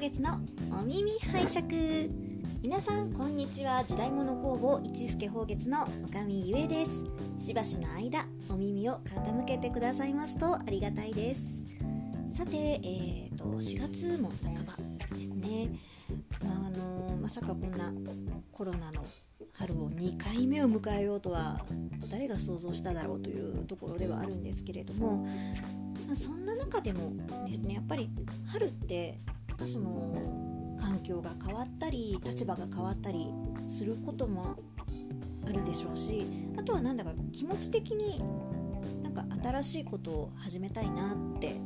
月のお耳拝借。皆さんこんにちは。時代物工房一助宝月の女将ゆえです。しばしの間お耳を傾けてくださいますとありがたいです。さて、えーと、4月も半ばですね、あ、のまさかこんなコロナの春を2回目を迎えようとは誰が想像しただろうというところではあるんですけれどもまあ、そんな中でもですねやっぱり春ってその環境が変わったり立場が変わったりすることもあるでしょうしあとはなんだか気持ち的になんか新しいことを始めたいなって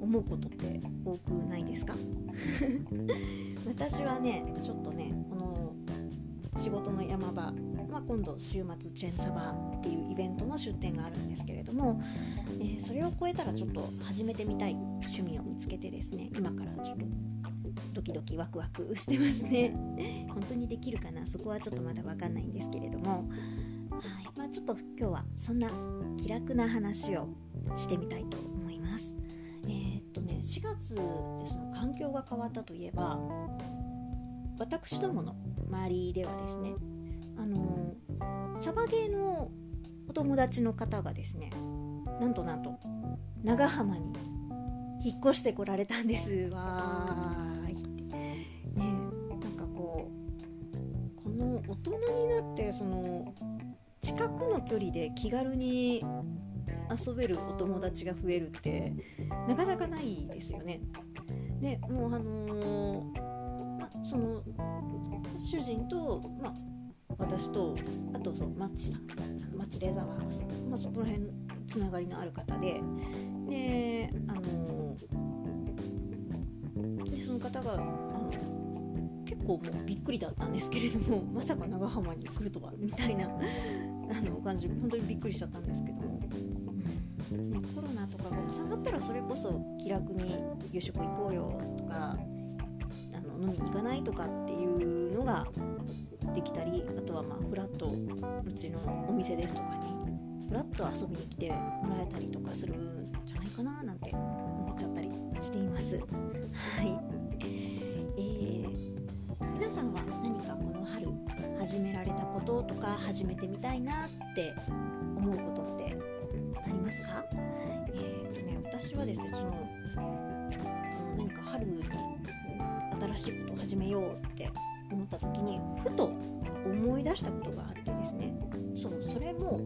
思うことって多くないですか？私はねちょっとねこの仕事の山場まあ、今度週末チェンサバっていうイベントの出店があるんですけれども、えー、それを超えたらちょっと始めてみたい趣味を見つけてですね今からちょっとドキドキワクワクしてますね。本当にできるかな？そこはちょっとまだ分かんないんですけれども。はい。まあ、ちょっと今日はそんな気楽な話をしてみたいと思います。えー、っとね4月でその環境が変わったといえば私どもの周りではですねあのサバゲーのお友達の方がですねなんとなんと長浜に引っ越してこられたんです。わの大人になってその近くの距離で気軽に遊べるお友達が増えるってなかなかないですよね。でもうあのー、ま、その主人と、ま私とあとそうマッチさんマッチレーザーワークス、まあ、そこら辺つながりのある方でであのでその方があの結構もうびっくりだったんですけれども まさか長浜に来るとはみたいなあの感じ。本当にびっくりしちゃったんですけども、うん。ね、コロナとかが収まったらそれこそ気楽に夕食行こうよとかあの飲みに行かないとかっていうのができたりあとはまあフラットうちのお店ですとかにフラット遊びに来てもらえたりとかするんじゃないかななんて思っちゃったりしています。はい、さんは何かこの春始められたこととか始めてみたいなって思うことってありますか？えーとね、私はですねその何か春に新しいことを始めようって思った時にふと思い出したことがあってですね。そうそれも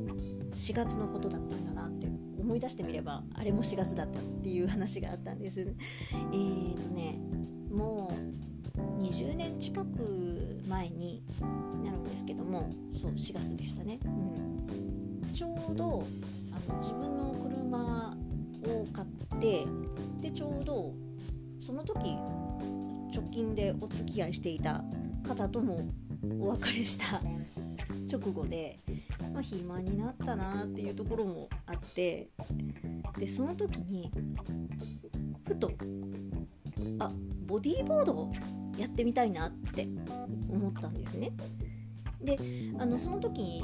4月のことだったんだなって思い出してみればあれも4月だったっていう話があったんです。えーとねもう20年近く前になるんですけどもそう4月でしたね、うん、ちょうどあの自分の車を買ってでちょうどその時直近でお付き合いしていた方ともお別れした 直後で、まあ、暇になったなっていうところもあってでその時にふとあボディーボードやってみたいなって思ったんですね。であのその時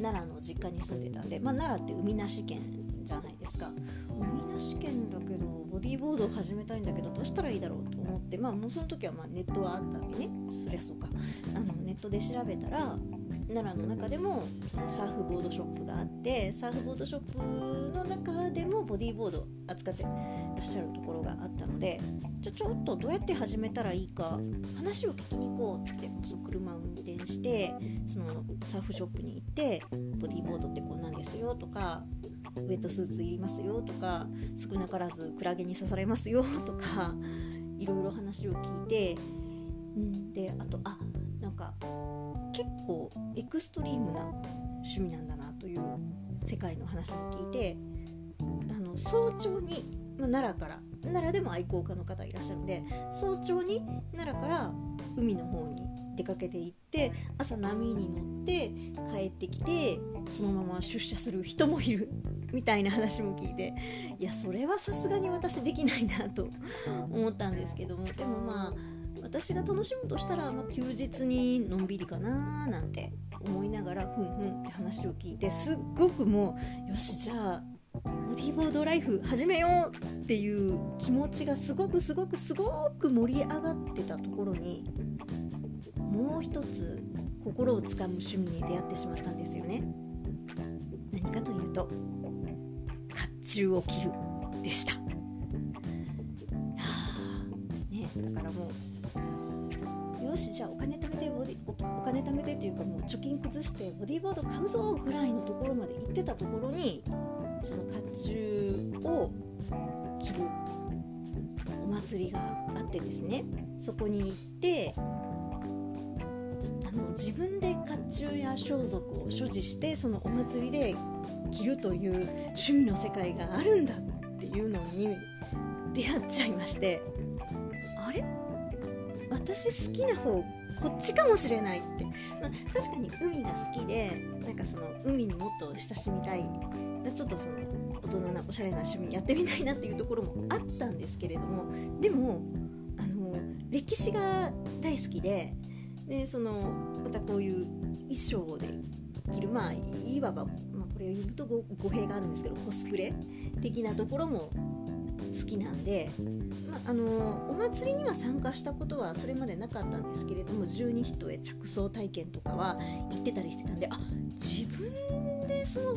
奈良の実家に住んでたんで、まあ、奈良って海なし県じゃないですか。海なし県だけどボディーボードを始めたいんだけどどうしたらいいだろうと思ってまあもうその時はまあネットはあったんでね。そりゃそうか。あのネットで調べたら奈良の中でもそのサーフボードショップがあってサーフボードショップの中でもボディーボード扱ってらっしゃるところがあったのでじゃあちょっとどうやって始めたらいいか話を聞きに行こうってその車を運転してそのサーフショップに行ってボディーボードってこんなんですよとかウェットスーツいりますよとか少なからずクラゲに刺されますよとか いろいろ話を聞いて、うん、であとあなんか結構エクストリームな趣味なんだなという世界の話も聞いてあの早朝に、まあ、奈良から奈良でも愛好家の方いらっしゃるんで早朝に奈良から海の方に出かけていって朝波に乗って帰ってきてそのまま出社する人もいるみたいな話も聞いていやそれはさすがに私できないなと思ったんですけどもでもまあ私が楽しむとしたら、まあ、休日にのんびりかななんて思いながらふんふんって話を聞いてすっごくもうよしじゃあボディーボードライフ始めようっていう気持ちがすごくすごくすごく盛り上がってたところにもう一つ心をつかむ趣味に出会ってしまったんですよね。何かというと甲冑を着るでした。かもう貯金崩してボディーボード買うぞぐらいのところまで行ってたところにその甲冑を着るお祭りがあってですね。そこに行ってあの自分で甲冑や装束を所持してそのお祭りで着るという趣味の世界があるんだっていうのに出会っちゃいまして。あれ？私好きな方こっちかもしれないって、まあ、確かに海が好きでなんかその海にもっと親しみたいちょっとその大人なおしゃれな趣味やってみたいなっていうところもあったんですけれどもでもあの歴史が大好きででそのまたこういう衣装で着るまあいわば、まあ、これを言うと語弊があるんですけどコスプレ的なところも好きなんで、まあ、のお祭りには参加したことはそれまでなかったんですけれども十二人へ着想体験とかは行ってたりしてたんであ自分でその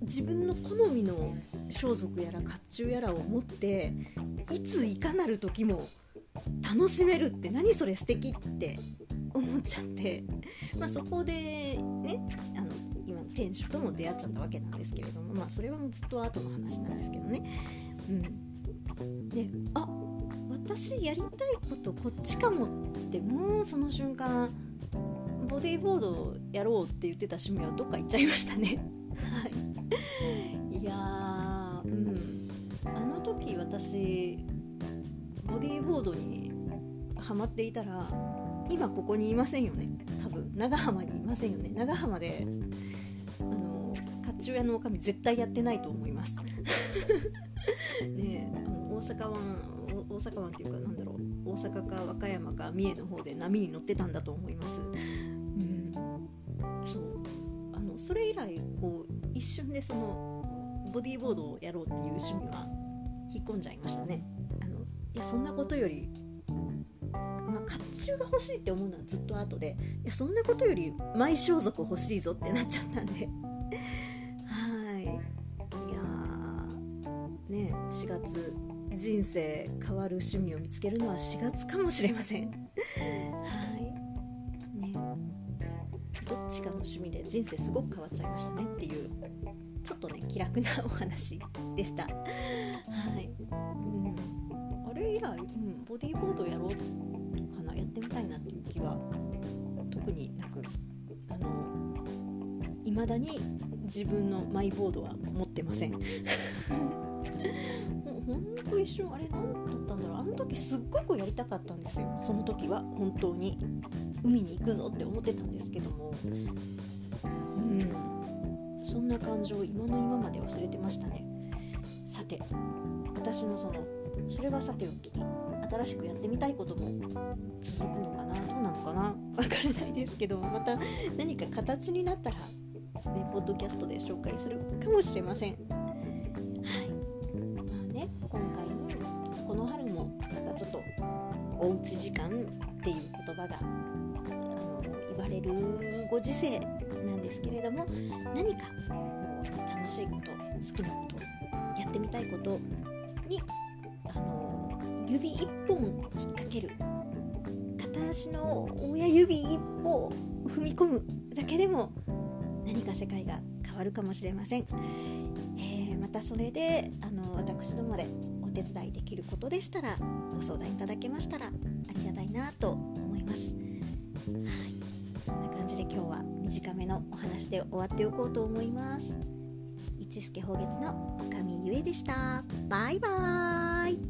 自分の好みの装束やら甲冑やらを持っていついかなる時も楽しめるって何それ素敵って思っちゃって、まあ、そこでねあの今店主とも出会っちゃったわけなんですけれども、まあ、それはもうずっと後の話なんですけどね。うん、であ私やりたいことこっちかもってもうその瞬間ボディーボードやろうって言ってた趣味はどっか行っちゃいましたね。はい。いやうん。あの時私ボディーボードにハマっていたら今ここにいませんよね。多分長浜にいませんよね。長浜での甲冑屋の女将絶対やってないと思います。ねあの大阪湾大阪湾っていうかなんだろう。大阪か和歌山か三重の方で波に乗ってたんだと思います。うん。そう。あのそれ以来こう一瞬でそのボディーボードをやろうっていう趣味は引っ込んじゃいましたね。あのいやそんなことよりまあ、甲冑が欲しいって思うのはずっと後でいやそんなことよりマイ装束欲しいぞってなっちゃったんで。ね4月人生変わる趣味を見つけるのは4月かもしれません。はい。ね。どっちかの趣味で人生すごく変わっちゃいましたねっていうちょっとね気楽なお話でした。はい、うん、あれ以来、うん、ボディーボードやろうかな。やってみたいなっていう気は特になく。あの未だに自分のマイボードは持ってません。ほんと一瞬あれ何だったんだろう。あの時すっごくやりたかったんですよ。その時は本当に。海に行くぞって思ってたんですけども。うん。そんな感情を今の今まで忘れてましたね。さて私のそのそれはさておき新しくやってみたいことも続くのかなどうなのかなわからないですけどまた何か形になったらねポッドキャストで紹介するかもしれません。の春もまたちょっとおうち時間っていう言葉があの言われるご時世なんですけれども何かこう楽しいこと好きなことやってみたいことにあの指一本引っ掛ける片足の親指一歩踏み込むだけでも何か世界が変わるかもしれません、えー、またそれであの私どもでお手伝いできることでしたらご相談いただけましたらありがたいなと思います。はい。そんな感じで今日は短めのお話で終わっておこうと思います。一助宝月のおかみゆえでした。バイバーイ。